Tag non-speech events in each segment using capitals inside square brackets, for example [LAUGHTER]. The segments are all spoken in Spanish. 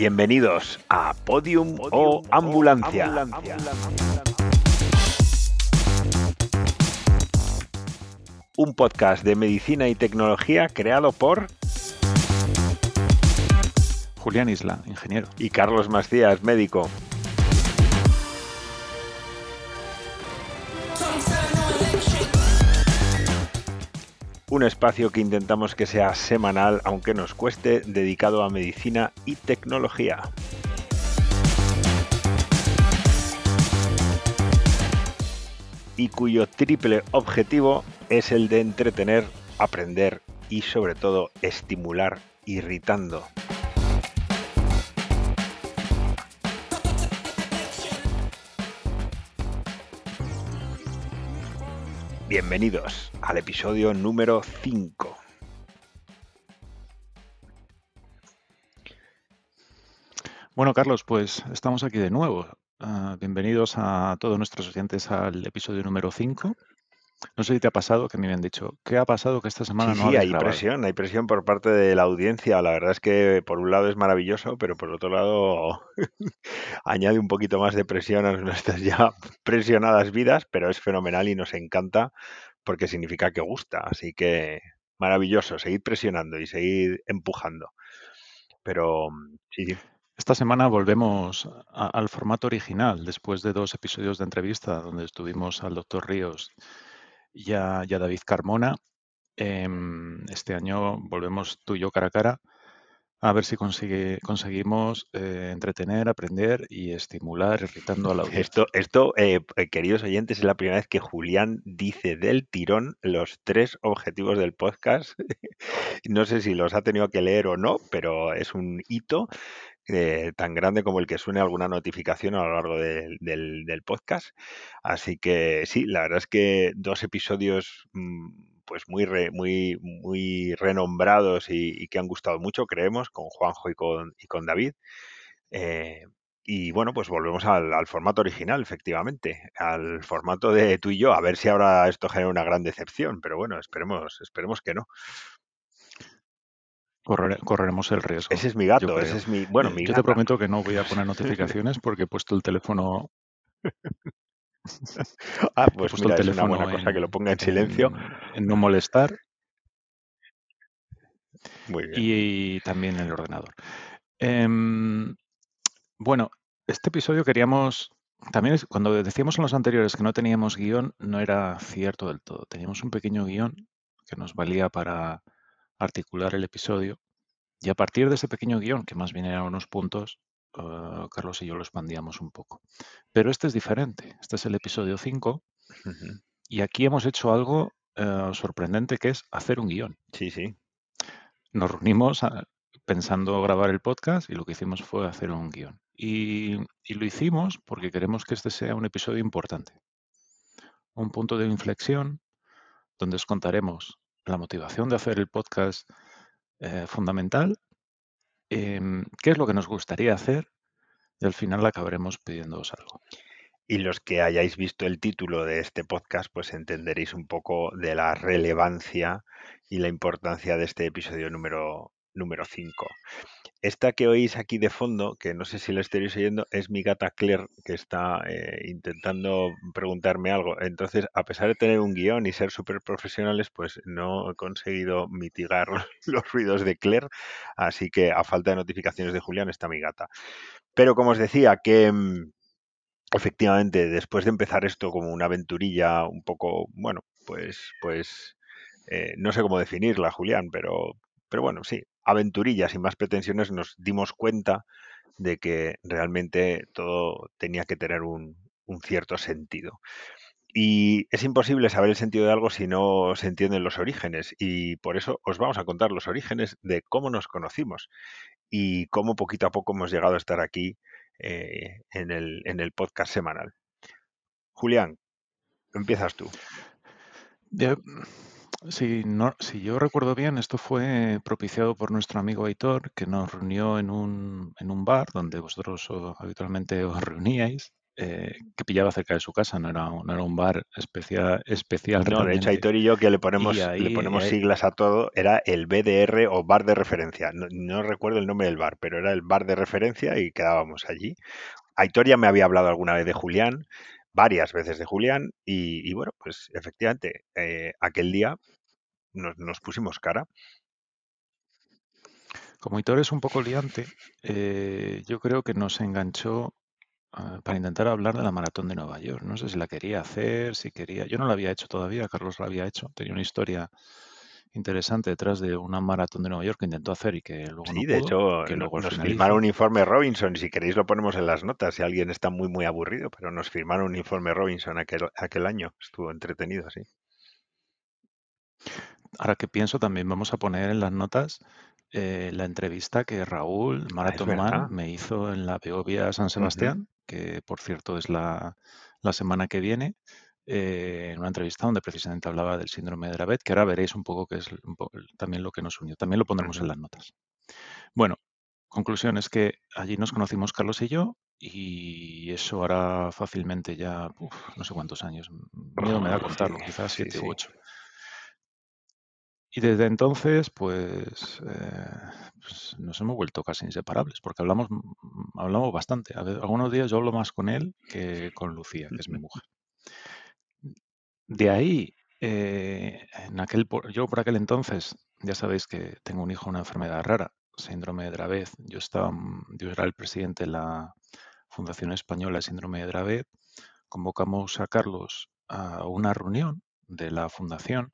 Bienvenidos a Podium, o Ambulancia. Un podcast de medicina y tecnología creado por Julián Isla, ingeniero. y Carlos Macías, médico. Un espacio que intentamos que sea semanal, aunque nos cueste, dedicado a medicina y tecnología. Y cuyo triple objetivo es el de entretener, aprender y sobre todo estimular irritando. Bienvenidos al episodio número 5. Bueno, Carlos, pues estamos aquí de nuevo. Ah, bienvenidos a todos nuestros oyentes al episodio número 5. No sé si te ha pasado que me han dicho, ¿qué ha pasado que esta semana Sí, no sí, hay grabado? presión, hay presión por parte de la audiencia. La verdad es que por un lado es maravilloso, pero por otro lado [LAUGHS] añade un poquito más de presión a nuestras [LAUGHS] ya presionadas vidas, pero es fenomenal y nos encanta porque significa que gusta. Así que maravilloso, seguid presionando y seguid empujando. Pero mm, sí, sí. Esta semana volvemos a- al formato original, después de dos episodios de entrevista donde estuvimos al doctor Ríos y a, y a David Carmona. Em, este año volvemos tú y yo cara a cara a ver si consigue- conseguimos eh, entretener, aprender y estimular, irritando a la [LAUGHS] audiencia. Esto, esto eh, eh, queridos oyentes, es la primera vez que Julián dice del tirón los tres objetivos del podcast. [LAUGHS] No sé si los ha tenido que leer o no, pero es un hito eh, tan grande como el que suene alguna notificación a lo largo del, del- podcast. Así que sí, la verdad es que dos episodios mm, pues muy, re- muy, muy renombrados y, y que han gustado mucho, creemos, con Juanjo y con, y con David. Eh, y bueno, pues volvemos al, al formato original, efectivamente, al formato de tú y yo, a ver si ahora esto genera una gran decepción, pero bueno, esperemos, esperemos que no. Correre- correremos el riesgo. Ese es mi gato, ese es mi, bueno, Eh, mi yo te prometo que no voy a poner [LAUGHS] notificaciones porque he puesto el teléfono, [LAUGHS] Ah, pues mira, el es una teléfono buena cosa que lo ponga en silencio. en- en no molestar Muy bien. y también el ordenador. Em, bueno, este episodio queríamos, también es- cuando decíamos en los anteriores que no teníamos guion, no era cierto del todo. Teníamos un pequeño guion que nos valía para articular el episodio y a partir de ese pequeño guion, que más bien eran unos puntos, eh, Carlos y yo lo expandíamos un poco. Pero este es diferente. Este es el episodio 5 Ujú. y aquí hemos hecho algo eh, sorprendente que es hacer un guion. Sí, sí. Nos reunimos ah, pensando grabar el podcast y lo que hicimos fue hacer un guion. Y, y lo hicimos porque queremos que este sea un episodio importante. Un punto de inflexión donde os contaremos la motivación de hacer el podcast eh, fundamental, em, qué es lo que nos gustaría hacer y al final acabaremos pidiéndoos algo. Y los que hayáis visto el título de este podcast, pues entenderéis un poco de la relevancia y la importancia de este episodio número número 5. Esta que oís aquí de fondo, que no sé si la estaréis oyendo, es mi gata Claire, que está eh, intentando preguntarme algo. Entonces, a pesar de tener un guion y ser súper profesionales, pues no he conseguido mitigar [LAUGHS] los ruidos de Claire, así que a falta de notificaciones de Julián está mi gata. Pero como os decía, que mm, efectivamente, después de empezar esto como una aventurilla un poco, bueno, pues, pues eh, no sé cómo definirla, Julián, pero, pero bueno, sí, aventurilla sin más pretensiones, nos dimos cuenta de que realmente todo tenía que tener un, cierto sentido. Y es imposible saber el sentido de algo si no se entienden los orígenes. Y por eso os vamos a contar los orígenes de cómo nos conocimos y cómo poquito a poco hemos llegado a estar aquí eh, en, el, podcast semanal. Julián, empiezas tú. Si, no, si yo recuerdo bien, esto fue propiciado por nuestro amigo Aitor, que nos reunió en un, en un bar donde vosotros habitualmente os reuníais. eh, que pillaba cerca de su casa, no era, no era un bar especial, especial No, de hecho, realmente. Aitor y yo que le ponemos, le ahí, ponemos ahí- siglas a todo, era el BDR o bar de referencia. No, no recuerdo el nombre del bar, pero era el bar de referencia y quedábamos allí. Aitor ya me había hablado alguna vez de Julián, varias veces de Julián, y, bueno, pues efectivamente, eh, aquel día nos, nos pusimos cara. como Hitor es un poco liante, eh, yo creo que nos enganchó ah, para intentar hablar de la maratón de Nueva York. No sé si la quería hacer, si quería. Yo no la había hecho todavía, Carlos la había hecho. Tenía una historia interesante detrás de una maratón de Nueva York que intentó hacer y que luego no Sí, de pudo, hecho, que no- luego al nos firmaron un informe Robinson, si queréis lo ponemos en las notas, si alguien está muy, muy aburrido, pero nos firmaron un informe Robinson aquel, aquel año. Estuvo entretenido, sí. Ahora que pienso, también vamos a poner en las notas eh, la entrevista que Raúl Ah, es Marathon Man me hizo en la Beovia San. Sebastián, que por cierto es la, la semana que viene, eh, en una entrevista donde precisamente hablaba del síndrome de Dravet, que ahora veréis un poco que es también lo que nos unió. También lo pondremos en las notas. Bueno, conclusión es que allí nos conocimos Carlos y yo, y eso hará fácilmente ya, uf, no sé cuántos años, miedo me da [LAUGHS] contarlo, quizás sí, siete u ocho. Y desde entonces, pues, eh, pues, nos hemos vuelto casi inseparables, porque hablamos, mm, hablamos bastante. A algunos días yo hablo más con él que con Lucía, que es mi [LAUGHS] mujer. De ahí, eh, en aquel, yo por aquel entonces, ya sabéis que tengo un hijo una enfermedad rara, síndrome de Dravet. Yo estaba, mm, yo era el presidente de la Fundación Española de Síndrome de Dravet. Convocamos a Carlos a una reunión de la fundación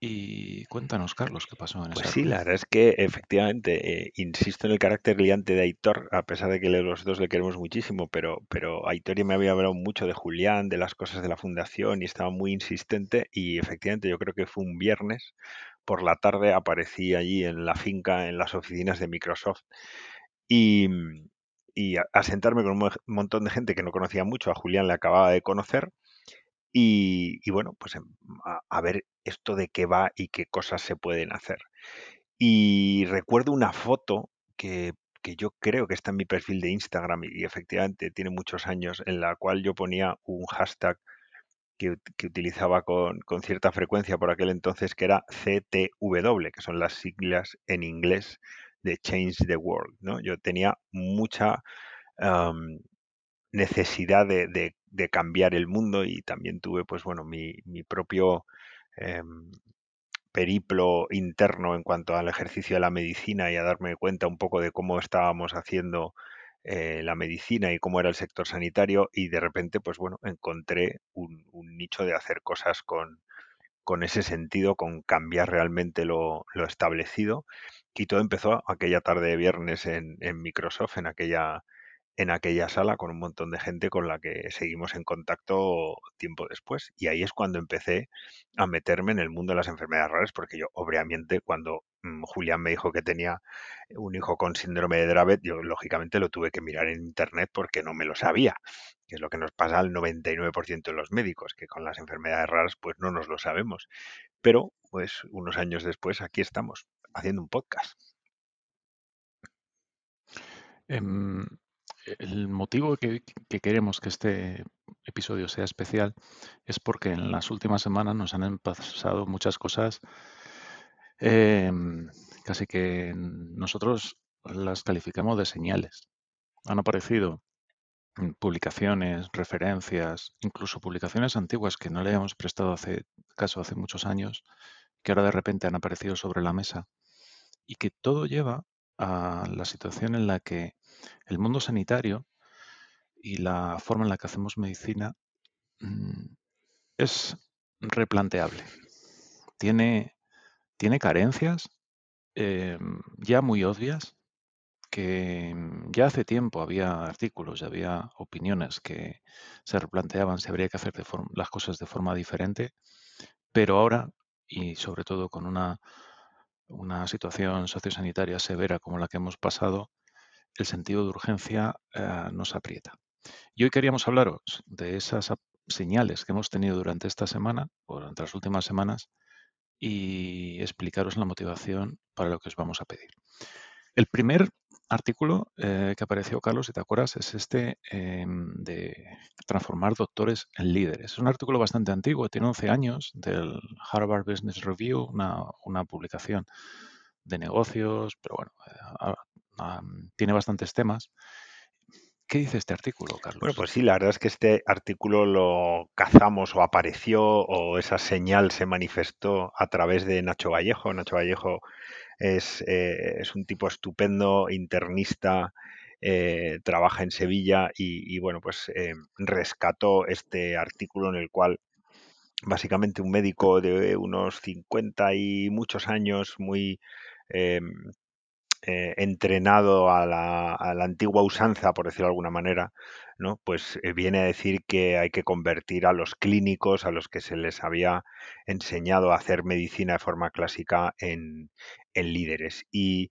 y cuéntanos, Carlos, qué pasó en Pues esa sí, la verdad es que efectivamente, eh, insisto en el carácter liante de Aitor, a pesar de que los dos le queremos muchísimo, pero, pero Aitor ya me había hablado mucho de Julián, de las cosas de la fundación y estaba muy insistente y efectivamente yo creo que fue un viernes por la tarde aparecí allí en la finca, en las oficinas de Microsoft y, y a, a sentarme con un mo- montón de gente que no conocía mucho, a Julián le acababa de conocer y, bueno, pues em, a, ver esto de qué va y qué cosas se pueden hacer. Y recuerdo una foto que, que yo creo que está en mi perfil de Instagram y, efectivamente tiene muchos años, en la cual yo ponía un hashtag que, que utilizaba con, con cierta frecuencia por aquel entonces, que era CTW, que son las siglas en inglés de Change the World, ¿no? Yo tenía mucha necesidad de, de- cambiar el mundo y también tuve, pues bueno, mi, mi propio em, periplo interno en cuanto al ejercicio de la medicina y a darme cuenta un poco de cómo estábamos haciendo eh, la medicina y cómo era el sector sanitario y de repente, pues bueno, encontré un, nicho de hacer cosas con, con ese sentido, con cambiar realmente lo, lo establecido. Y todo empezó aquella tarde de viernes en Microsoft, en aquella en aquella sala con un montón de gente con la que seguimos en contacto tiempo después. Y ahí es cuando empecé a meterme en el mundo de las enfermedades raras, porque yo, obviamente, cuando mm, Julián me dijo que tenía un hijo con síndrome de Dravet, yo lógicamente lo tuve que mirar en internet porque no me lo sabía, que es lo que nos pasa al 99% de los médicos, que con las enfermedades raras pues no nos lo sabemos. Pero, pues unos años después, aquí estamos, haciendo un podcast. Em, el motivo que, que queremos que este episodio sea especial es porque en las últimas semanas nos han pasado muchas cosas em, casi que nosotros las calificamos de señales. Han aparecido publicaciones, referencias, incluso publicaciones antiguas que no le habíamos prestado caso hace muchos años, que ahora de repente han aparecido sobre la mesa y que todo lleva a la situación en la que el mundo sanitario y la forma en la que hacemos medicina mm, es replanteable. Tiene, tiene carencias eh, ya muy obvias que mm, ya hace tiempo había artículos y había opiniones que se replanteaban si habría que hacer de las cosas de forma diferente, pero ahora, y sobre todo con una, una situación sociosanitaria severa como la que hemos pasado, el sentido de urgencia eh, nos aprieta. Y hoy queríamos hablaros de esas señales que hemos tenido durante esta semana, o durante las últimas semanas, y explicaros la motivación para lo que os vamos a pedir. El primer artículo eh, que apareció, Carlos, si te acuerdas, es este em, de transformar doctores en líderes. Es un artículo bastante antiguo, tiene 11 años, del Harvard Business Review, una, una publicación de negocios, pero bueno, tiene bastantes temas. ¿Qué dice este artículo, Carlos? Bueno, pues sí, la verdad es que este artículo lo cazamos o apareció o esa señal se manifestó a través de Nacho Vallejo. Nacho Vallejo es, eh, es un tipo estupendo, internista, eh, trabaja en Sevilla y, y bueno, pues eh, rescató este artículo en el cual básicamente un médico de unos 50 y muchos años, muy em, eh, entrenado a la, antigua usanza, por decirlo de alguna manera, ¿no? Pues eh, viene a decir que hay que convertir a los clínicos, a los que se les había enseñado a hacer medicina de forma clásica, en, líderes. Y,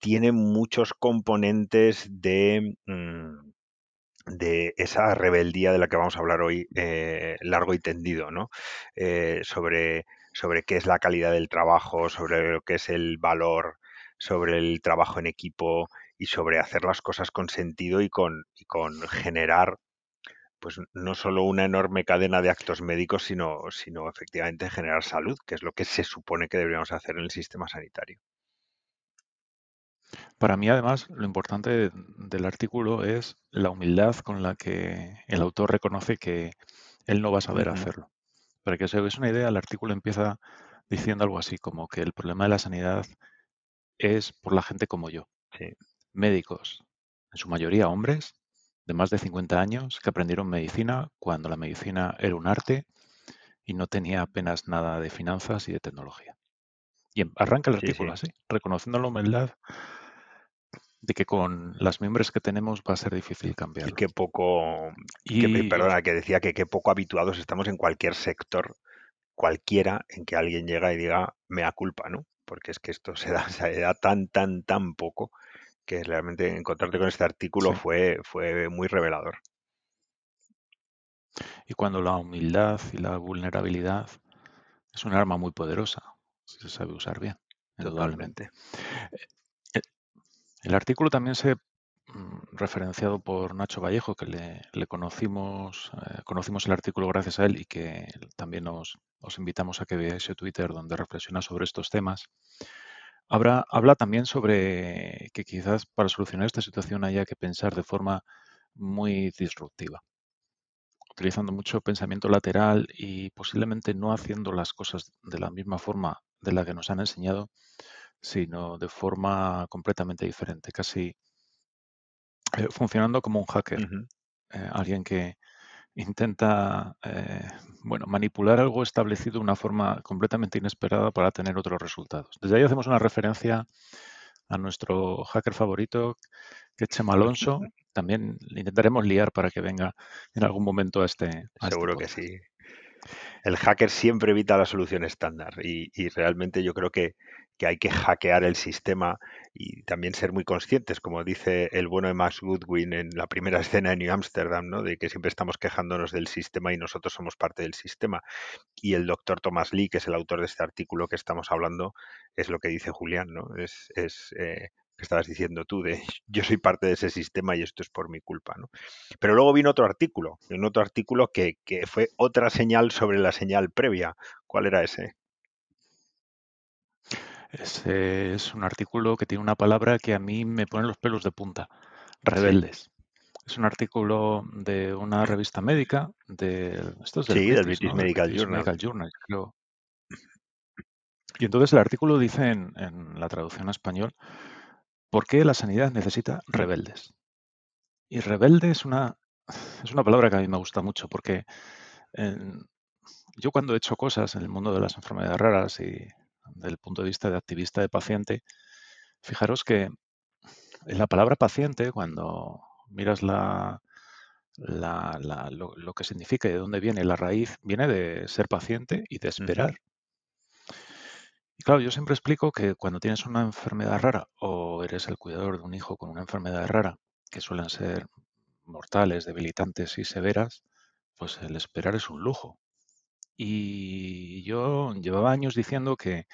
tiene muchos componentes de, mm, de esa rebeldía de la que vamos a hablar hoy eh, largo y tendido, ¿no? Sobre, sobre qué es la calidad del trabajo, sobre lo que es el valor, sobre el trabajo en equipo y sobre hacer las cosas con sentido y con, y con generar pues no solo una enorme cadena de actos médicos, sino, sino efectivamente generar salud, que es lo que se supone que deberíamos hacer en el sistema sanitario. Para mí, además, lo importante de- del artículo es la humildad con la que el autor reconoce que él no va a saber hacerlo. Para que os hagáis una idea, el artículo empieza diciendo algo así como que el problema de la sanidad es por la gente como yo, Sí, médicos, en su mayoría hombres de más de 50 años que aprendieron medicina cuando la medicina era un arte y no tenía apenas nada de finanzas y de tecnología. Y em- arranca el sí, artículo sí. así, reconociendo la humildad de que con las miembros que tenemos va a ser difícil Y cambiarlo. qué poco, que, Y perdona, que decía que qué poco habituados estamos en cualquier sector cualquiera en que alguien llega y diga mea culpa, ¿no? Porque es que esto [LAUGHS] se da, se da tan, tan, tan poco que realmente encontrarte con este artículo sí, fue, fue muy revelador. y cuando la humildad y la vulnerabilidad es un arma muy poderosa, si se sabe usar bien, indudablemente. Totalmente. Eh, El artículo también se referenciado por Nacho Vallejo, que le, le conocimos, eh, conocimos el artículo gracias a él y que también os, os invitamos a que veáis su Twitter donde reflexiona sobre estos temas. Habla, habla también sobre que quizás para solucionar esta situación haya que pensar de forma muy disruptiva, utilizando mucho pensamiento lateral y posiblemente no haciendo las cosas de la misma forma de la que nos han enseñado, sino de forma completamente diferente, casi eh, funcionando como un hacker, eh, alguien que intenta eh, bueno, manipular algo establecido de una forma completamente inesperada para tener otros resultados. Desde ahí hacemos una referencia a nuestro hacker favorito, que es Chema Alonso. [LAUGHS] También le intentaremos liar para que venga en algún momento a este, a este Seguro que sí. El hacker siempre evita la solución estándar y, y realmente yo creo que, que hay que hackear el sistema y también ser muy conscientes, como dice el bueno de Max Goodwin en la primera [LAUGHS] escena de New Amsterdam, ¿no? de que siempre estamos quejándonos del sistema y nosotros somos parte del sistema. Y el doctor Thomas Lee, que es el autor de este artículo que estamos hablando, es lo que dice Julián, ¿no? Es, es eh, que estabas diciendo tú, de [LAUGHS] yo soy parte de ese sistema y esto es por mi culpa, ¿no? Pero luego vino otro artículo, un otro artículo que, que fue otra señal sobre la señal previa. ¿Cuál era ese? Es un artículo que tiene una palabra que a mí me pone los pelos de punta. Sí, Rebeldes. Es un artículo de una revista médica, de, esto es del sí, del British, Medical British Journal. Medical Journal, creo. Y entonces el artículo dice en, en la traducción a español, ¿por qué la sanidad necesita rebeldes? Y rebelde es una, es una palabra que a mí me gusta mucho porque en- yo cuando he hecho cosas en el mundo de las enfermedades raras y desde el punto de vista de activista de paciente, fijaros que en la palabra paciente, cuando miras la, la- la- lo, lo que significa y de dónde viene la raíz, viene de ser paciente y de esperar. Y claro, yo siempre explico que cuando tienes una enfermedad rara o eres el cuidador de un hijo con una enfermedad rara, que suelen ser mortales, debilitantes y severas, pues el esperar es un lujo. Y yo llevaba años diciendo que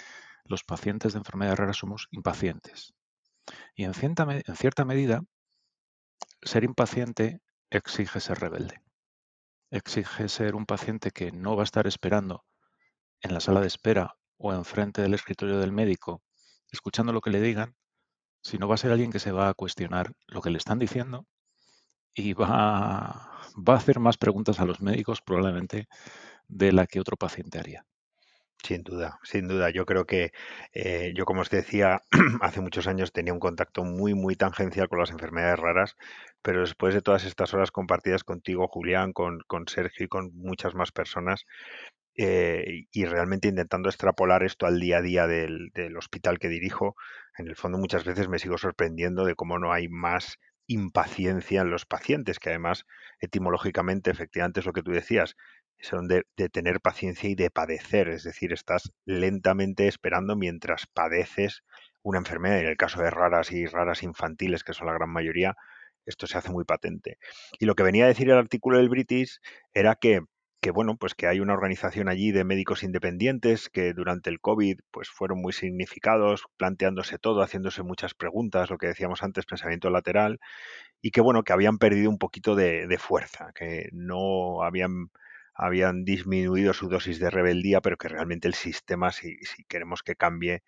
los pacientes de enfermedades raras somos impacientes. Y en cierta, en cierta medida, ser impaciente exige ser rebelde. Exige ser un paciente que no va a estar esperando en la sala de espera o enfrente del escritorio del médico, escuchando lo que le digan, sino va a ser alguien que se va a cuestionar lo que le están diciendo y va, va a hacer más preguntas a los médicos probablemente de la que otro paciente haría. Sin duda, sin duda. Yo creo que eh, yo, como os decía, [CLEARS THROAT] hace muchos años tenía un contacto muy, muy tangencial con las enfermedades raras, pero después de todas estas horas compartidas contigo, Julián, con, con Sergio y con muchas más personas, eh, y realmente intentando extrapolar esto al día a día del, del hospital que dirijo, en el fondo muchas veces me sigo sorprendiendo de cómo no hay más impaciencia en los pacientes, que además etimológicamente, efectivamente, es lo que tú decías, son de, tener paciencia y de padecer, es decir, estás lentamente esperando mientras padeces una enfermedad. En el caso de raras y raras infantiles, que son la gran mayoría, esto se hace muy patente. Y lo que venía a decir el artículo del British era que que bueno, pues que hay una organización allí de médicos independientes que durante el COVID pues fueron muy significados, planteándose todo, haciéndose muchas preguntas, lo que decíamos antes, pensamiento lateral, y que bueno, que habían perdido un poquito de fuerza, que no habían habían disminuido su dosis de rebeldía, pero que realmente el sistema, si, si queremos que cambie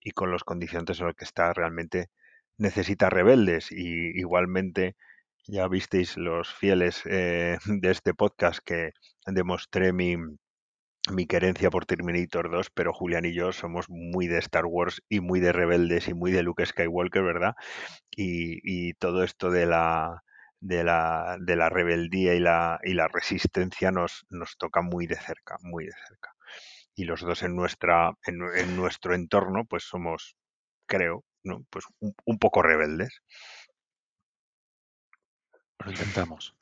y con los condiciones en los que está, realmente necesita rebeldes. Y igualmente, ya visteis los fieles eh, de este podcast que demostré mi, mi querencia por Terminator 2, pero Julián y yo somos muy de Star Wars y muy de rebeldes y muy de Luke Skywalker, ¿verdad? Y todo esto de la, de la, de la rebeldía y la, y la resistencia nos, nos toca muy de cerca, muy de cerca. Y los dos en, nuestra, en, nuestro entorno, pues somos, creo, pues un, poco rebeldes. Lo intentamos.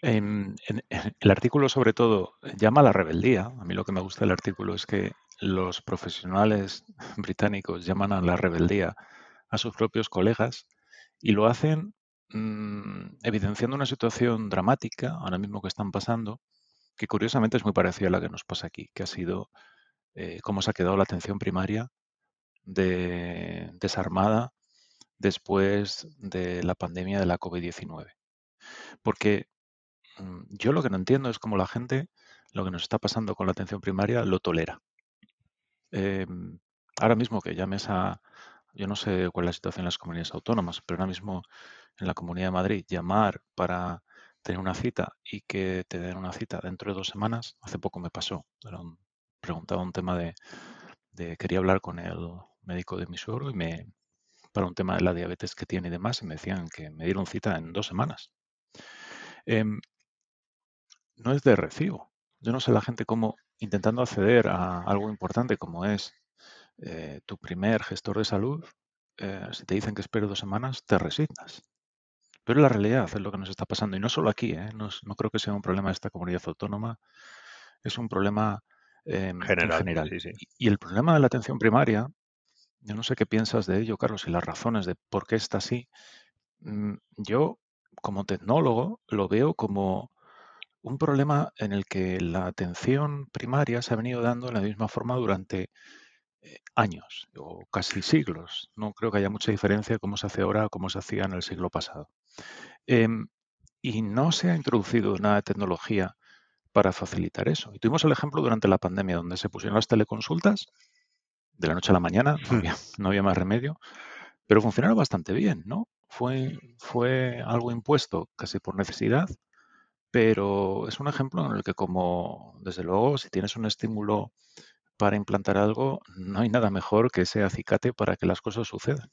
En, en, en el artículo, sobre todo, llama a la rebeldía. A mí lo que me gusta del artículo es que los profesionales británicos llaman a la rebeldía a sus propios colegas y lo hacen mmm, evidenciando una situación dramática ahora mismo que están pasando, que curiosamente es muy parecida a la que nos pasa aquí, que ha sido eh, cómo se ha quedado la atención primaria de, desarmada después de la pandemia de la COVID-19. Porque mmm, yo lo que no entiendo es cómo la gente, lo que nos está pasando con la atención primaria, lo tolera. Eh, ahora mismo que llames a, yo no sé cuál es la situación en las comunidades autónomas, pero ahora mismo en la Comunidad de Madrid, llamar para tener una cita y que te den una cita dentro de dos semanas, hace poco me pasó. Preguntaba un tema de, quería hablar con el médico de mi suegro y me, para un tema de la diabetes que tiene y demás, y me decían que me dieron cita en dos semanas. Eh, no es de recibo. Yo no sé la gente cómo, intentando acceder a algo importante como es eh, tu primer gestor de salud, eh, si te dicen que espero dos semanas, te resignas. Pero la realidad es lo que nos está pasando. Y no solo aquí, ¿eh? no, no, creo que sea un problema de esta comunidad autónoma, es un problema general. en general. Sí, sí. Y, y, el problema de la atención primaria, yo no sé qué piensas de ello, Carlos, y las razones de por qué está así. Mm, yo, como tecnólogo, lo veo como un problema en el que la atención primaria se ha venido dando de la misma forma durante años o casi siglos. No creo que haya mucha diferencia cómo se hace ahora o cómo se hacía en el siglo pasado. Eh, y no se ha introducido nada de tecnología para facilitar eso. Y tuvimos el ejemplo durante la pandemia, donde se pusieron las teleconsultas de la noche a la mañana, no había, no había más remedio, pero funcionaron bastante bien, ¿no? Fue, fue algo impuesto casi por necesidad, pero es un ejemplo en el que como, desde luego, si tienes un estímulo para implantar algo, no hay nada mejor que ese acicate para que las cosas sucedan.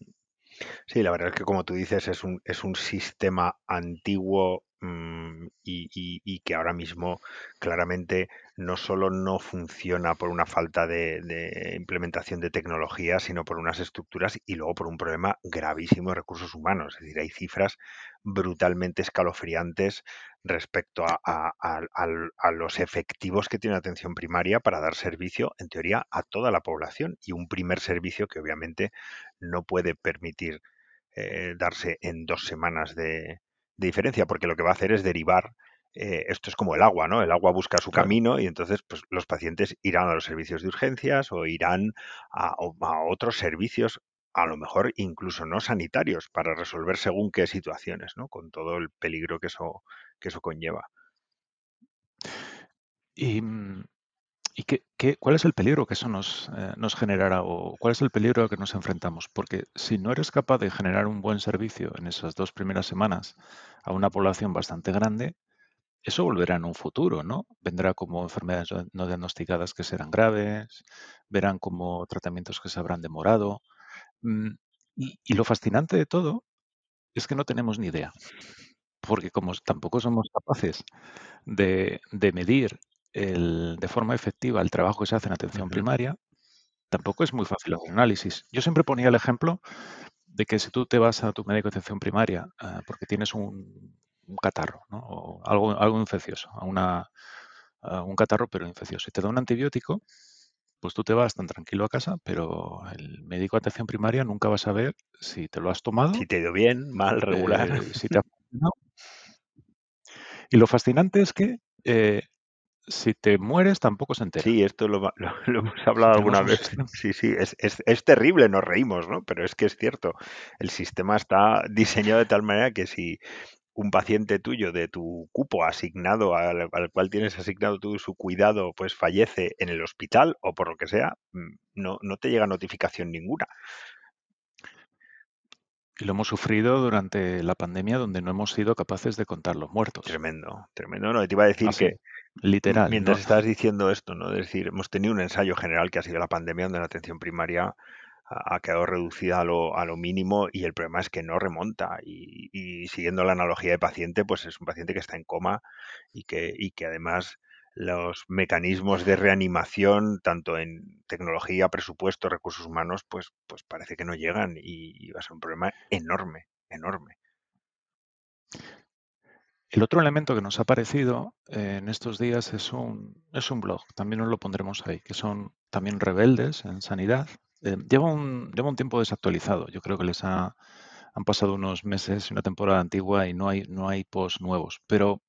Sí, la verdad es que como tú dices, es un, es un sistema antiguo mmm, y, que ahora mismo claramente no solo no funciona por una falta de, implementación de tecnología, sino por unas estructuras y luego por un problema gravísimo de recursos humanos. Es decir, hay cifras brutalmente escalofriantes respecto a, los efectivos que tiene atención primaria para dar servicio, en teoría, a toda la población y un primer servicio que obviamente no puede permitir eh, darse en dos semanas de, de, diferencia, porque lo que va a hacer es derivar. Eh, esto es como el agua, ¿no? El agua busca su camino y entonces pues, los pacientes irán a los servicios de urgencias o irán a, a otros servicios a lo mejor incluso no sanitarios, para resolver según qué situaciones, ¿no? Con todo el peligro que eso, que eso conlleva. Y, mm, ¿y qué, qué- cuál es el peligro que eso nos, eh, nos generará o cuál es el peligro al que nos enfrentamos? Porque si no eres capaz de generar un buen servicio en esas dos primeras semanas a una población bastante grande, eso volverá en un futuro, ¿no? Vendrá como enfermedades no no diagnosticadas que serán graves, verán como tratamientos que se habrán demorado. Mm, Y, y lo fascinante de todo es que no tenemos ni idea, porque como tampoco somos capaces de, de medir el- de forma efectiva el trabajo que se hace en atención primaria, tampoco es muy fácil hacer análisis. Yo siempre ponía el ejemplo de que si tú te vas a tu médico de atención primaria ah, porque tienes un, un catarro, ¿no? O algo, algo infeccioso, una, un catarro pero infeccioso, y te da un antibiótico, pues tú te vas tan tranquilo a casa, pero el médico de atención primaria nunca va a saber si te lo has Si tomado, te ha ido bien, mal, regular. eh, si te ha. Y lo fascinante es que eh, si te mueres tampoco se entera. Sí, esto lo, va- [LAUGHS] lo- lo hemos hablado alguna vez. Sí, sí, es, es, es terrible, nos reímos, ¿no? Pero es que es cierto. El sistema está [LAUGHS] diseñado de tal manera que si un paciente tuyo de tu cupo asignado al, al cual tienes asignado tú su cuidado, pues fallece en el hospital o por lo que sea, mm, no, no te llega notificación ninguna. Y lo hemos sufrido durante la pandemia donde no hemos sido capaces de contar los muertos. Tremendo, tremendo. No, te iba a decir que literal. mientras No, estabas diciendo esto, ¿no? Es decir, hemos tenido un ensayo general que ha sido la pandemia, donde la atención primaria ha quedado reducida a lo, a lo mínimo y el problema es que no remonta. Y, y siguiendo la analogía de paciente, pues es un paciente que está en coma y que, y que además los mecanismos de reanimación, tanto en tecnología, presupuesto, recursos humanos, pues, pues parece que no llegan y, y va a ser un problema enorme, enorme. El otro elemento que nos ha aparecido eh, en estos días es un, es un blog, también nos lo pondremos ahí, que son también rebeldes en sanidad. Eh, lleva, un, lleva un tiempo desactualizado, yo creo que les ha, han pasado unos meses y una temporada antigua y no hay, no hay posts nuevos, pero,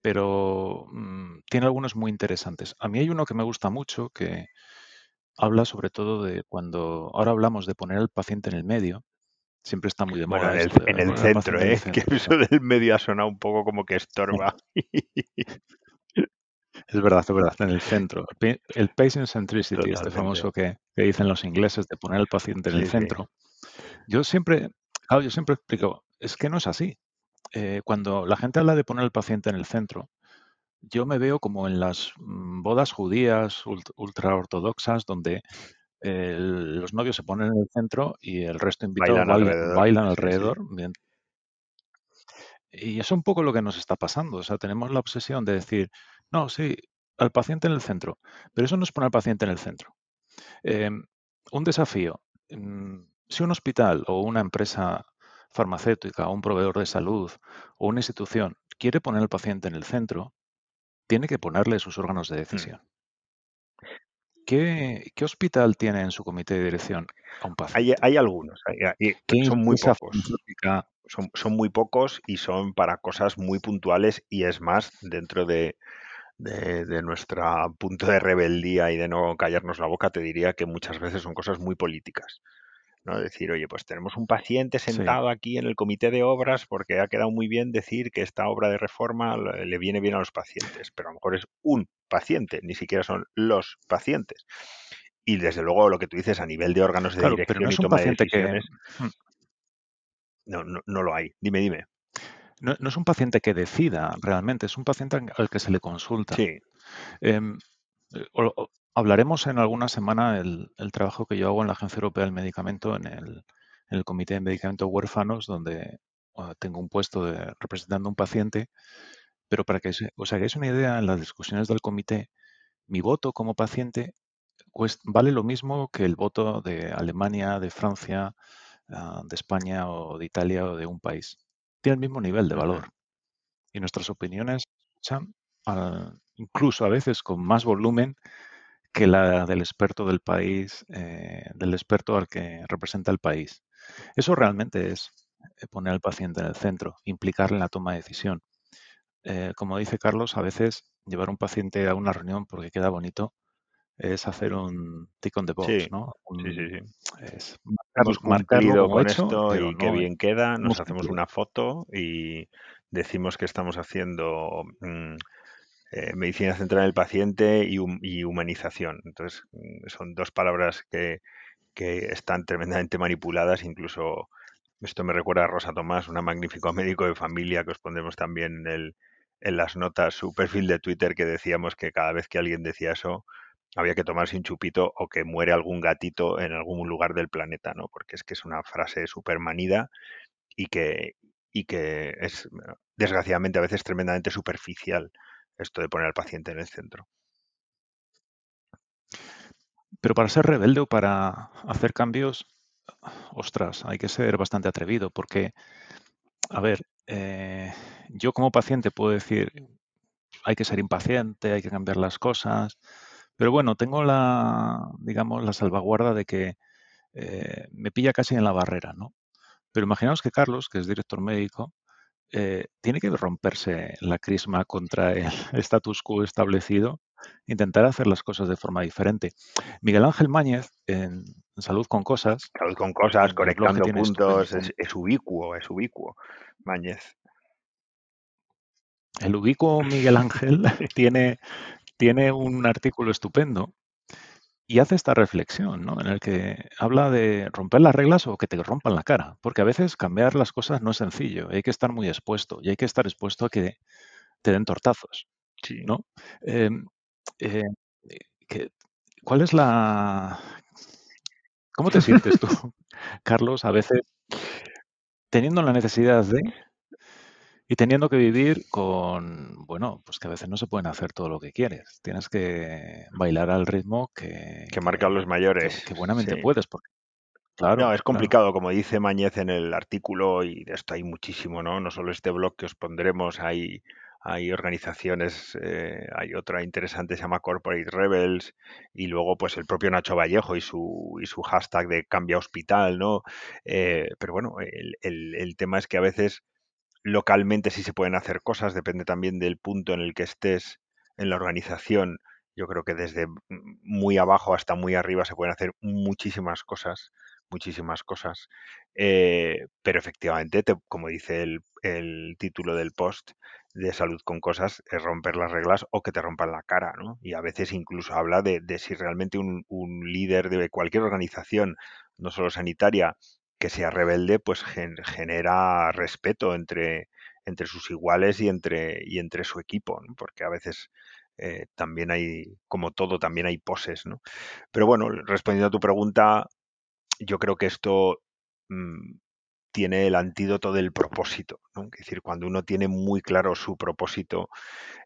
pero mm, tiene algunos muy interesantes. A mí hay uno que me gusta mucho que habla sobre todo de cuando, ahora hablamos de poner al paciente en el medio, siempre está muy de Bueno, moda en el, esto de en el centro, ¿eh? [LAUGHS] Que eso del medio ha sonado un poco como que estorba. [LAUGHS] Es verdad, es verdad, en el centro. El patient centricity, este famoso que, que dicen los ingleses de poner al paciente en el Sí, sí. centro. Yo siempre, claro, yo siempre explico, es que no es así. Eh, cuando la gente habla de poner al paciente en el centro, yo me veo como en las mm, bodas judías ultra ortodoxas donde el- los novios se ponen en el centro y el resto invitados Bailan baila- alrededor. bailan sí. alrededor. mien- Y es un poco lo que nos está pasando. O sea, tenemos la obsesión de decir, no, sí, al paciente en el centro, pero eso no es poner al paciente en el centro. Em, un desafío. mm, Si un hospital o una empresa farmacéutica o un proveedor de salud o una institución quiere poner al paciente en el centro, tiene que ponerle sus órganos de Mm. ¿Qué, qué hospital tiene en su comité de dirección a un Hay, paciente? hay algunos, hay- hay- ¿Qué son muy pocos. Son, son muy pocos y son para cosas muy puntuales y es más, dentro de, de, de nuestro punto de rebeldía y de no callarnos la boca, te diría que muchas veces son cosas muy políticas. ¿No? Decir, oye, pues tenemos un paciente Sí, sentado aquí en el comité de obras porque ha quedado muy bien decir que esta obra de reforma le viene bien a los pacientes, pero a lo mejor es un paciente, ni siquiera son los pacientes. Y desde luego lo que tú dices a nivel de órganos de claro, pero no dirección y es un toma de paciente que, decisiones, no, no, no lo hay. Dime, dime. no, no es un paciente que decida realmente, es un paciente al que se le consulta. Sí, Em, eh, o- hablaremos en alguna semana el, el trabajo que yo hago en la Agencia Europea del Medicamento, en el, en el Comité de Medicamentos Huérfanos, donde ah, tengo un puesto de representando a un paciente, pero para que se- os hagáis una idea, en las discusiones del comité, mi voto como paciente cuest- vale lo mismo que el voto de Alemania, de Francia, ah, de España o de Italia o de un país. Tiene el mismo nivel de valor y nuestras opiniones escuchan, incluso a veces con más volumen que la del experto del país, eh, del experto al que representa el país. Eso realmente es eh, poner al paciente en el centro, implicarle en la toma de decisión. Eh, como dice Carlos, a veces llevar un paciente a una reunión porque queda bonito es hacer un tick on the box, sí, ¿no? sí, sí, sí. es hemos cumplido con esto y qué bien queda, nos hacemos una foto y decimos que estamos haciendo mm, eh, medicina central del paciente y, humanización. Entonces, mm, son dos palabras que, están tremendamente manipuladas, incluso esto me recuerda a Rosa Tomás, una magnífico médico de familia que os pondremos también en, en las notas, su perfil de Twitter, que decíamos que cada vez que alguien decía eso, había que tomarse un chupito o que muere algún gatito en algún lugar del planeta, ¿no? Porque es que es una frase súper manida y que, y que es desgraciadamente a veces tremendamente superficial esto de poner al paciente en el centro. Pero para ser rebelde o para hacer cambios, ostras, hay que ser bastante atrevido porque, a ver, eh, yo como paciente puedo decir, hay que ser impaciente, hay que cambiar las cosas, pero bueno, tengo la, digamos, la salvaguarda de que eh, me pilla casi en la barrera, ¿no? Pero imaginaos que Carlos, que es director médico, eh, tiene que romperse la crisma contra el [LAUGHS] status quo establecido, intentar hacer las cosas de forma diferente. Miguel Ángel Máñez, en Salud con Cosas. Salud con Cosas, conectando puntos, es, es, ubicuo, es ubicuo, Máñez. El ubicuo Miguel Ángel [LAUGHS] [LAUGHS] tiene tiene un artículo estupendo y hace esta reflexión, ¿no? En el que habla de romper las reglas o que te rompan la cara, porque a veces cambiar las cosas no es sencillo, hay que estar muy expuesto y hay que estar expuesto a que te den tortazos, ¿no? Em, eh, ¿Cuál es la... ¿Cómo te sientes tú, [LAUGHS] Carlos, a veces teniendo la necesidad de y teniendo que vivir con, bueno, pues que a veces no se pueden hacer todo lo que quieres. Tienes que bailar al ritmo que... Que marcan los mayores. Que, buenamente puedes, porque Claro, no, es complicado, como dice Mañez en el artículo, y de esto hay muchísimo, ¿no? No solo este blog que os pondremos, hay, hay organizaciones, eh, hay otra interesante, se llama Corporate Rebels, y luego pues el propio Nacho Vallejo y su, y su hashtag de cambia hospital, ¿no? Eh, pero bueno, el, el, el tema es que a veces localmente sí se pueden hacer cosas, depende también del punto en el que estés en la organización. Yo creo que desde muy abajo hasta muy arriba se pueden hacer muchísimas cosas, muchísimas cosas. Eh, pero efectivamente, como dice el, el, título del post de salud con cosas, es romper las reglas o que te rompan la cara, ¿no? Y a veces incluso habla de, si realmente un líder de cualquier organización, no solo sanitaria, que sea rebelde, pues genera respeto entre, entre sus iguales y entre, y entre su equipo, porque a veces eh, también hay, como todo, también hay poses, ¿no? Pero bueno, respondiendo a tu pregunta, yo creo que esto mm, tiene el antídoto del propósito, ¿no? Es decir, cuando uno tiene muy claro su propósito,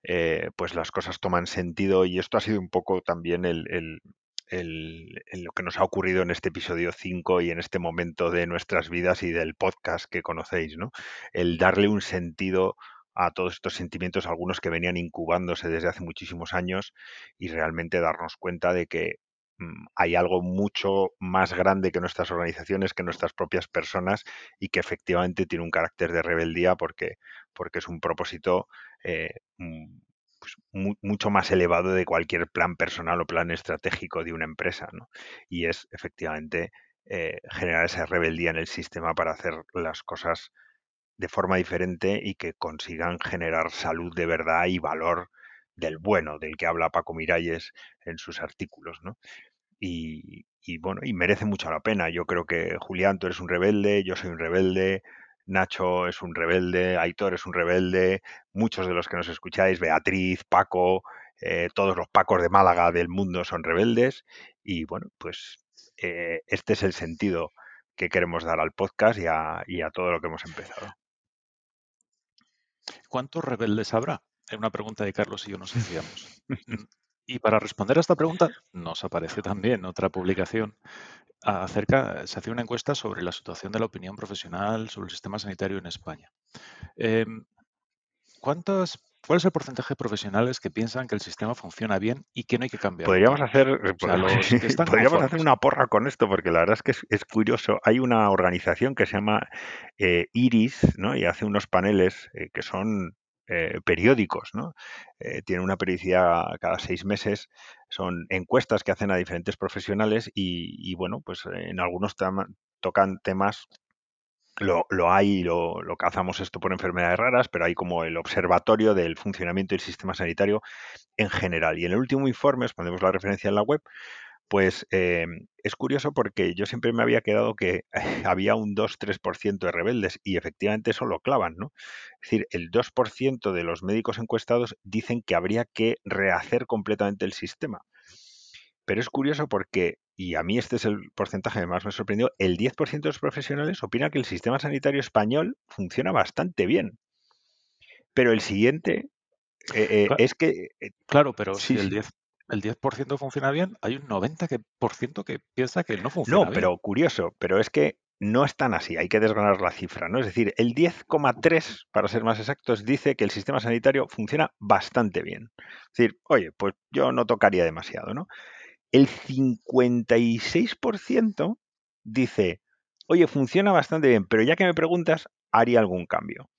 eh, pues las cosas toman sentido y esto ha sido un poco también el, en lo que nos ha ocurrido en este episodio 5 y en este momento de nuestras vidas y del podcast que conocéis, ¿no? El darle un sentido a todos estos sentimientos, algunos que venían incubándose desde hace muchísimos años, y realmente darnos cuenta de que mm, hay algo mucho más grande que nuestras organizaciones, que nuestras propias personas, y que efectivamente tiene un carácter de rebeldía porque, porque es un propósito eh, pues, mucho más elevado de cualquier plan personal o plan estratégico de una empresa, ¿no? Y es efectivamente eh, generar esa rebeldía en el sistema para hacer las cosas de forma diferente y que consigan generar salud de verdad y valor del bueno, del que habla Paco Miralles en sus artículos, ¿no? Y, y, bueno, y merece mucho la pena. Yo creo que Julián, tú eres un rebelde, yo soy un rebelde, Nacho es un rebelde, Aitor es un rebelde, muchos de los que nos escucháis, Beatriz, Paco, eh, todos los Pacos de Málaga del mundo son rebeldes y bueno, pues eh, este es el sentido que queremos dar al podcast y a, y a todo lo que hemos empezado. ¿Cuántos rebeldes habrá? Es una pregunta de Carlos y yo nos [LAUGHS] hacíamos. Y para responder a esta pregunta, nos apareció también otra publicación acerca, se hacía una encuesta sobre la situación de la opinión profesional sobre el sistema sanitario en España. Em, ¿Cuántas ¿Cuál es el porcentaje de profesionales que piensan que el sistema funciona bien y que no hay que cambiar? Podríamos hacer, [LAUGHS] podríamos hacer una porra con esto, porque la verdad es que es, curioso. Hay una organización que se llama eh, Iris, ¿no? Y hace unos paneles eh, que son eh, periódicos, ¿no? Eh, tienen una periodicidad cada seis meses, son encuestas que hacen a diferentes profesionales y, bueno, pues en algunos tocan temas lo, lo, hay, lo, lo cazamos esto por enfermedades raras, pero hay como el observatorio del funcionamiento del sistema sanitario en general. Y en el último informe, os ponemos la referencia en la web, pues eh, es curioso porque yo siempre me había quedado que [LAUGHS] había un 2-3% de rebeldes y efectivamente eso lo clavan, ¿no? Es decir, el 2% de los médicos encuestados dicen que habría que rehacer completamente el sistema. Pero es curioso porque, y a mí este es el porcentaje que más me sorprendió, el 10% de los profesionales opina que el sistema sanitario español funciona bastante bien. Pero el siguiente eh, eh, es que... eh, Claro, pero sí, si el sí. 10, el 10% funciona bien, hay un 90% que piensa que no funciona No, bien. pero curioso, pero es que no es tan así, hay que desgranar la cifra, ¿no? Es decir, el 10,3, para ser más exactos, dice que el sistema sanitario funciona bastante bien. Es decir, oye, pues yo no tocaría demasiado, ¿no? El 56% dice, oye, funciona bastante bien, pero ya que me preguntas, haría algún cambio.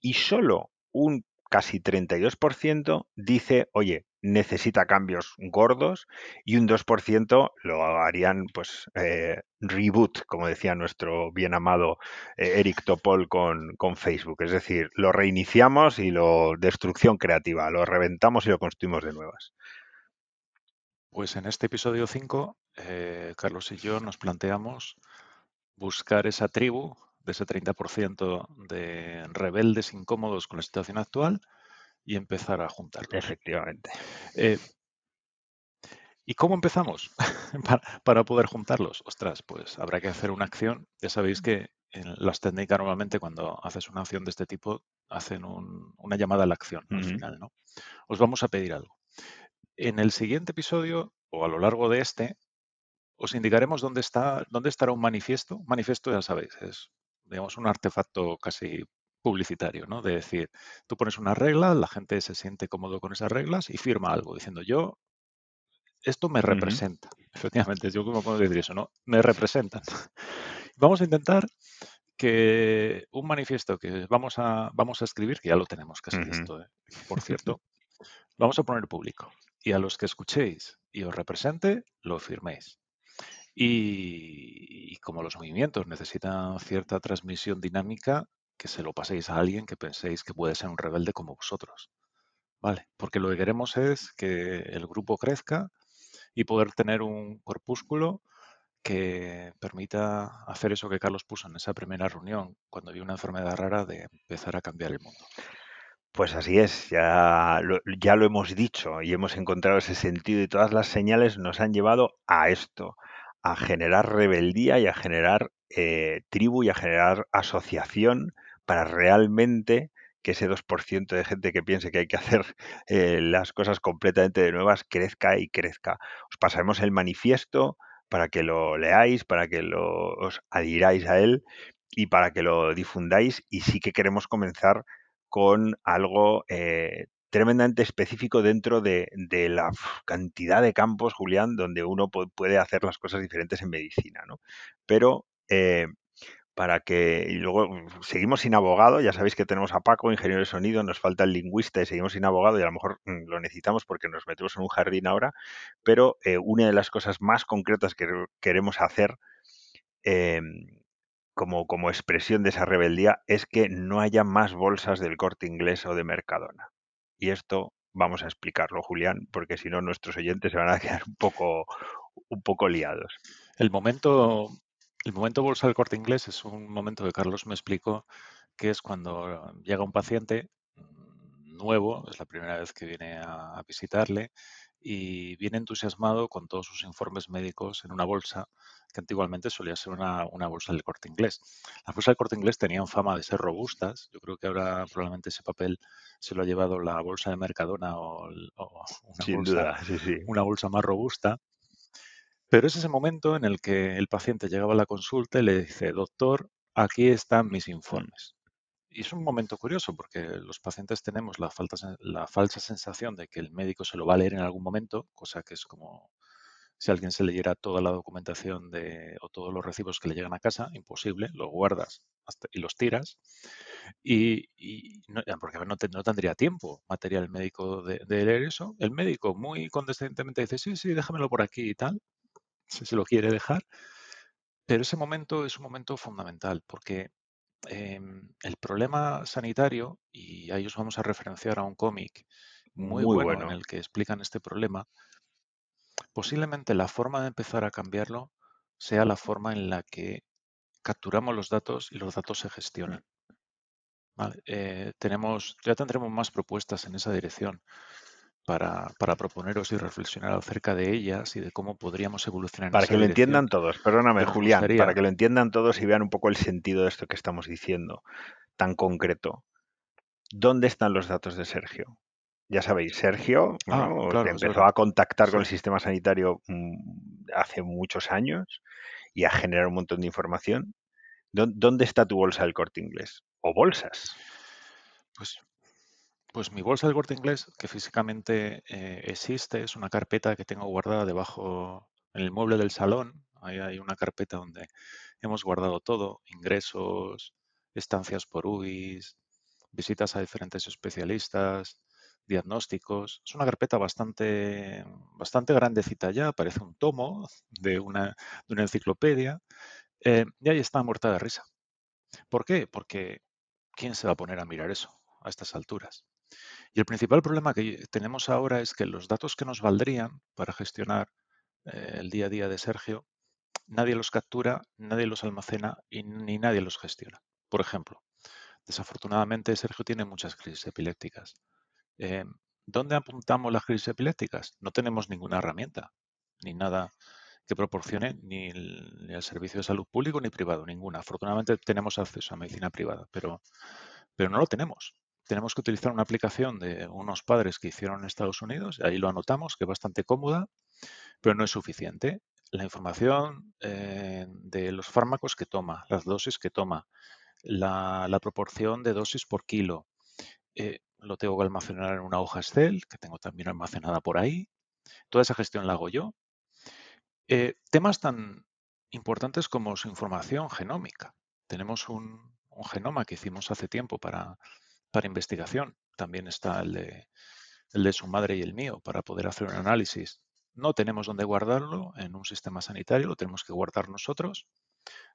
Y solo un casi 32% dice, oye, necesita cambios gordos y un 2% lo harían, pues, eh, reboot, como decía nuestro bien amado eh, Eric Topol con, con Facebook. Es decir, lo reiniciamos y lo destrucción creativa, lo reventamos y lo construimos de nuevas. Pues en este episodio 5, eh, Carlos y yo nos planteamos buscar esa tribu de ese 30% de rebeldes incómodos con la situación actual y empezar a juntarlos. Efectivamente. Eh, ¿Y cómo empezamos [LAUGHS] para, para poder juntarlos? Ostras, pues habrá que hacer una acción. Ya sabéis que en las técnicas normalmente cuando haces una acción de este tipo hacen un- una llamada a la acción al final, ¿no? Os vamos a pedir algo. En el siguiente episodio o a lo largo de este os indicaremos dónde está dónde estará un manifiesto. Un manifiesto, ya sabéis, es digamos un artefacto casi publicitario, ¿no? De decir, tú pones una regla, la gente se siente cómodo con esas reglas y firma algo diciendo yo esto me representa. [LAUGHS] Efectivamente, yo como puedo decir eso, ¿no? Me representan. [LAUGHS] Vamos a intentar que un manifiesto que vamos a, vamos a escribir, que ya lo tenemos casi Ujú. listo, ¿eh? por cierto, vamos a poner público. Y a los que escuchéis y os represente, lo firméis. Y, y como los movimientos necesitan cierta transmisión dinámica, que se lo paséis a alguien que penséis que puede ser un rebelde como vosotros. ¿Vale? Porque lo que queremos es que el grupo crezca y poder tener un corpúsculo que permita hacer eso que Carlos puso en esa primera reunión, cuando vio una enfermedad rara, de empezar a cambiar el mundo. Pues así es, ya lo, ya lo hemos dicho y hemos encontrado ese sentido y todas las señales nos han llevado a esto, a generar rebeldía y a generar eh, tribu y a generar asociación para realmente que ese 2% de gente que piense que hay que hacer [LAUGHS] eh, las cosas completamente de nuevas crezca y crezca. Os pasaremos el manifiesto para que lo leáis, para que lo, os adhiráis a él y para que lo difundáis y sí que queremos comenzar con algo eh, tremendamente específico dentro de, la cantidad de campos, Julián, donde uno pu- puede hacer las cosas diferentes en medicina, ¿no? Pero eh, para que y luego mm, seguimos sin abogado, ya sabéis que tenemos a Paco, ingeniero de sonido, nos falta el lingüista y seguimos sin abogado y a lo mejor mm, lo necesitamos porque nos metemos en un jardín ahora, pero eh, una de las cosas más concretas que queremos hacer eh, como, como expresión de esa rebeldía es que no haya más bolsas del corte inglés o de Mercadona. Y esto vamos a explicarlo, Julián, porque si no nuestros oyentes se van a [LAUGHS] quedar un poco, un poco liados. El momento, el momento bolsa del corte inglés es un momento que Carlos me explicó, que es cuando llega un paciente nuevo, es la primera vez que viene a, a visitarle, y viene entusiasmado con todos sus informes médicos en una bolsa que antiguamente solía ser una, una bolsa del corte inglés. Las bolsas del corte inglés tenían fama de ser robustas. Yo creo que ahora probablemente ese papel se lo ha llevado la bolsa de Mercadona o, el- o una, Sin bolsa, duda, sí, sí. una bolsa más robusta. Pero es ese momento en el que el paciente llegaba a la consulta y le dice, doctor, aquí están mis informes. Y es un momento curioso porque los pacientes tenemos la, falsa sensación de que el médico se lo va a leer en algún momento, cosa que es como si alguien se leyera toda la documentación de, o todos los recibos que le llegan a casa, imposible, los guardas hasta- y los tiras. Y, no, porque no, te- tendría tiempo material médico de, de leer eso. El médico muy condescendentemente dice, sí, sí, déjamelo por aquí y tal, si se lo quiere dejar. Pero ese momento es un momento fundamental porque em, el problema sanitario, y ahí os vamos a referenciar a un cómic muy Muy bueno en el que explican este problema, posiblemente la forma de empezar a cambiarlo sea la forma en la que capturamos los datos y los datos se gestionan. ¿vale? Eh, tenemos, ya tendremos más propuestas en esa dirección para, para proponeros y reflexionar acerca de ellas y de cómo podríamos evolucionar en Para esa que lo dirección. entiendan todos, perdóname, Julián, para que lo entiendan todos y vean un poco el sentido de esto que estamos diciendo, tan concreto. ¿Dónde están los datos de Sergio? Ya sabéis, Sergio ah, claro, empezó a contactar con el sistema sanitario mm, hace muchos años y a generar un montón de información. ¿Dó- ¿Dónde está tu bolsa del corte inglés? ¿O bolsas? pues Pues mi bolsa del Corte Inglés, que físicamente eh, existe, es una carpeta que tengo guardada debajo en el mueble del salón. Ahí hay una carpeta donde hemos guardado todo, ingresos, estancias por UBIs, visitas a diferentes especialistas, diagnósticos. Es una carpeta bastante, bastante grandecita ya, parece un tomo de una, de una enciclopedia. eh, y ahí está muerta de risa. ¿Por qué? Porque ¿quién se va a poner a mirar eso a estas alturas? Y el principal problema que tenemos ahora es que los datos que nos valdrían para gestionar eh, el día a día de Sergio, nadie los captura, nadie los almacena y ni nadie los gestiona. Por ejemplo, desafortunadamente Sergio tiene muchas crisis epilépticas. Eh, ¿Dónde apuntamos las crisis epilépticas? No tenemos ninguna herramienta, ni nada que proporcione ni el, servicio de salud público ni privado, ninguna. Afortunadamente tenemos acceso a medicina privada, pero, pero no lo tenemos. Tenemos que utilizar una aplicación de unos padres que hicieron en Estados Unidos, ahí lo anotamos, que es bastante cómoda, pero no es suficiente. La información eh, de los fármacos que toma, las dosis que toma, la, proporción de dosis por kilo, eh, lo tengo que almacenar en una hoja Excel, que tengo también almacenada por ahí. Toda esa gestión la hago yo. Eh, temas tan importantes como su información genómica. Tenemos un genoma que hicimos hace tiempo para, para investigación. También está el de, el de su madre y el mío para poder hacer un análisis. No tenemos dónde guardarlo en un sistema sanitario, lo tenemos que guardar nosotros.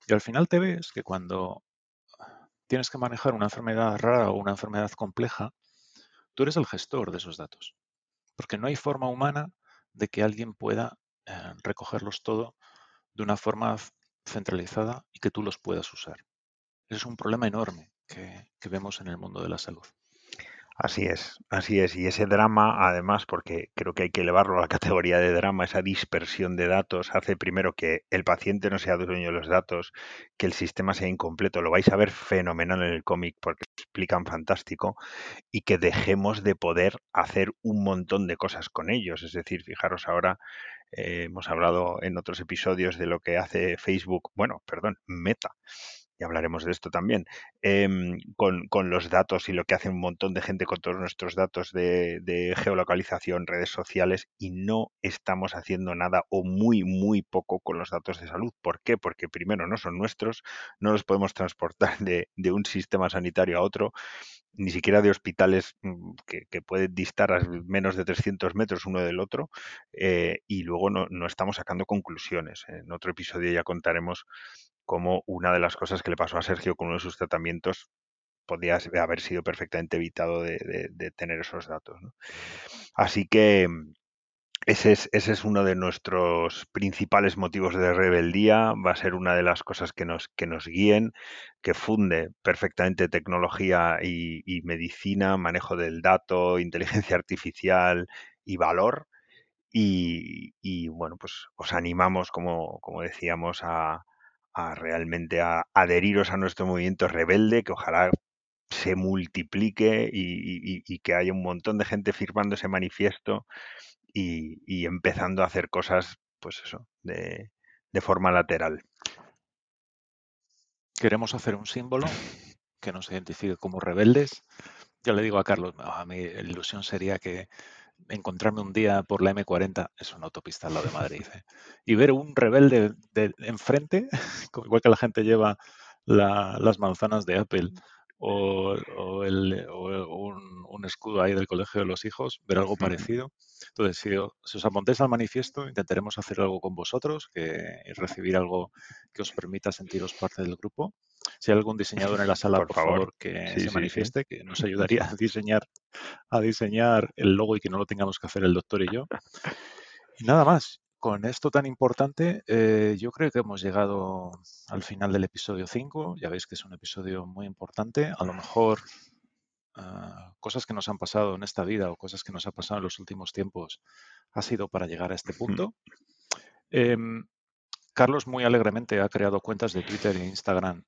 Y al final te ves que cuando tienes que manejar una enfermedad rara o una enfermedad compleja, tú eres el gestor de esos datos. Porque no hay forma humana de que alguien pueda eh, recogerlos todo de una forma centralizada y que tú los puedas usar. Es un problema enorme que, vemos en el mundo de la salud. Así es, así es. Y ese drama, además, porque creo que hay que elevarlo a la [LAUGHS] categoría de drama, esa dispersión de datos, hace primero que el paciente no sea dueño de los datos, que el sistema sea incompleto. Lo vais a ver fenomenal en el cómic porque lo explican fantástico y que dejemos de poder hacer un montón de cosas con ellos. Es decir, fijaros ahora, eh, hemos hablado en otros episodios de lo que hace Facebook, bueno, perdón, Meta y hablaremos de esto también, em, con, con, los datos y lo que hace un montón de gente con todos nuestros datos de, geolocalización, redes sociales, y no estamos haciendo nada o muy, muy poco con los datos de salud. ¿Por qué? Porque primero no son nuestros, no los podemos transportar [LAUGHS] de, un sistema sanitario a otro, ni siquiera de hospitales mm, que, que, pueden distar a menos de 300 metros uno del otro, eh, y luego no, no estamos sacando conclusiones. En otro episodio ya contaremos como una de las cosas que le pasó a Sergio con uno de sus tratamientos podía haber sido perfectamente evitado de, tener esos datos. Así que ese es, ese es, uno de nuestros principales motivos de rebeldía, va a ser una de las cosas que nos, que nos guíen, que funde perfectamente tecnología y, y medicina, manejo del dato, [LAUGHS] inteligencia artificial y valor. Y, y, bueno, pues os animamos, como, como decíamos, a, a realmente a adheriros a nuestro movimiento rebelde, que ojalá se multiplique y, que haya un montón de gente firmando ese manifiesto y, empezando a hacer cosas, pues eso, de, forma lateral. Queremos hacer un símbolo que nos identifique como rebeldes. Yo le digo a Carlos, a mi ilusión sería que encontrarme un día por la M40, es una autopista al lado de Madrid, ¿eh? y ver un rebelde de, enfrente, [LAUGHS] igual que la gente lleva la, las manzanas de Apple o, un, escudo ahí del colegio de los hijos, ver algo parecido. Entonces, si, os apuntáis al manifiesto, intentaremos hacer algo con vosotros que, y recibir algo que os permita sentiros parte del grupo. Si hay algún diseñador en la [LAUGHS] sala, por, favor, que se manifieste, que nos ayudaría a diseñar, a diseñar el logo y que no lo tengamos que hacer el doctor y yo. Y nada más. Con esto tan importante, eh, yo creo que hemos llegado al final del episodio 5. Ya veis que es un episodio muy importante. A lo mejor ah, cosas que nos han pasado en esta vida o cosas que nos han pasado en los últimos tiempos ha sido para llegar a este punto. Em, Carlos muy alegremente ha creado cuentas de Twitter e Instagram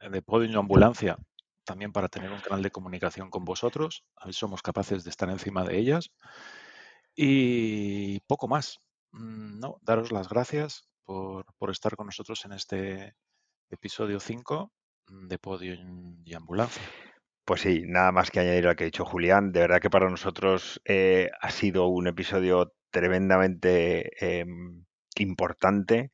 de Podium Ambulancia, también para tener un canal de comunicación con vosotros. A ver si somos capaces de estar encima de ellas. Y poco más. Mm, no, daros las gracias por, estar con nosotros en este episodio 5 de Podio y Ambulancia. Pues sí, nada más que añadir lo que ha dicho Julián. De verdad que para nosotros eh, ha sido un episodio tremendamente em, importante.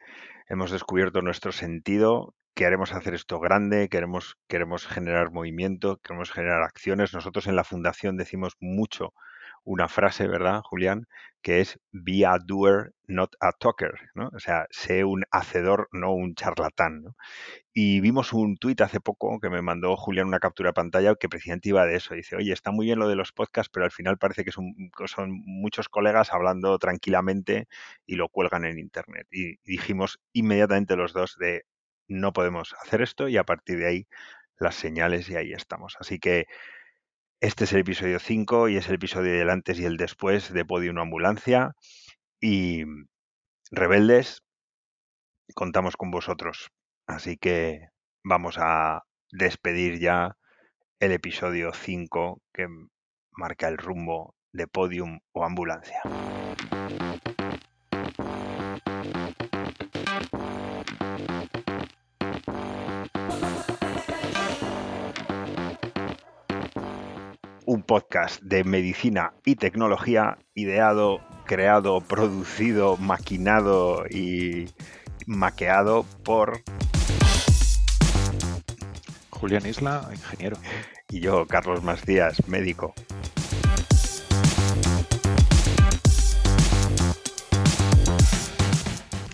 Hemos descubierto nuestro sentido. Queremos hacer esto grande, queremos, queremos generar movimiento, queremos generar acciones. Nosotros en la fundación decimos mucho una frase, ¿verdad, Julián? Que es be a doer, not a talker, ¿no? O sea, sé un hacedor, no un charlatán, ¿no? Y vimos un tuit hace poco que me mandó Julián una captura de pantalla que precisamente iba de eso. Dice, oye, está muy bien lo de los podcasts, pero al final parece que son, son muchos colegas hablando tranquilamente y lo cuelgan en Internet. Y dijimos inmediatamente los dos de, no podemos hacer esto y a partir de ahí las señales y ahí estamos. Así que este es el episodio 5 y es el episodio del antes y el después de Podium Ambulancia. Y rebeldes, contamos con vosotros. Así que vamos a despedir ya el episodio 5 que marca el rumbo de Podium o Ambulancia. Un podcast de medicina y tecnología ideado, creado, producido, maquinado y maqueado por Julián Isla, ingeniero. Y yo, Carlos Macías, médico.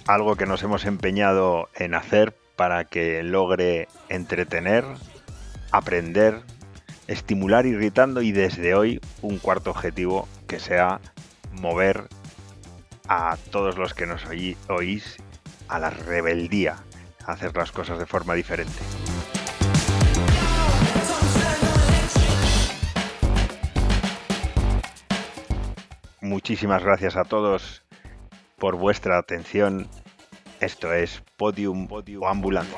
Algo que nos hemos empeñado en hacer para que logre entretener, aprender estimular irritando y desde hoy un cuarto objetivo que sea mover a todos los que nos oís a la rebeldía, a hacer las cosas de forma diferente. Muchísimas gracias a todos por vuestra atención. Esto es Podium, Podium Ambulante.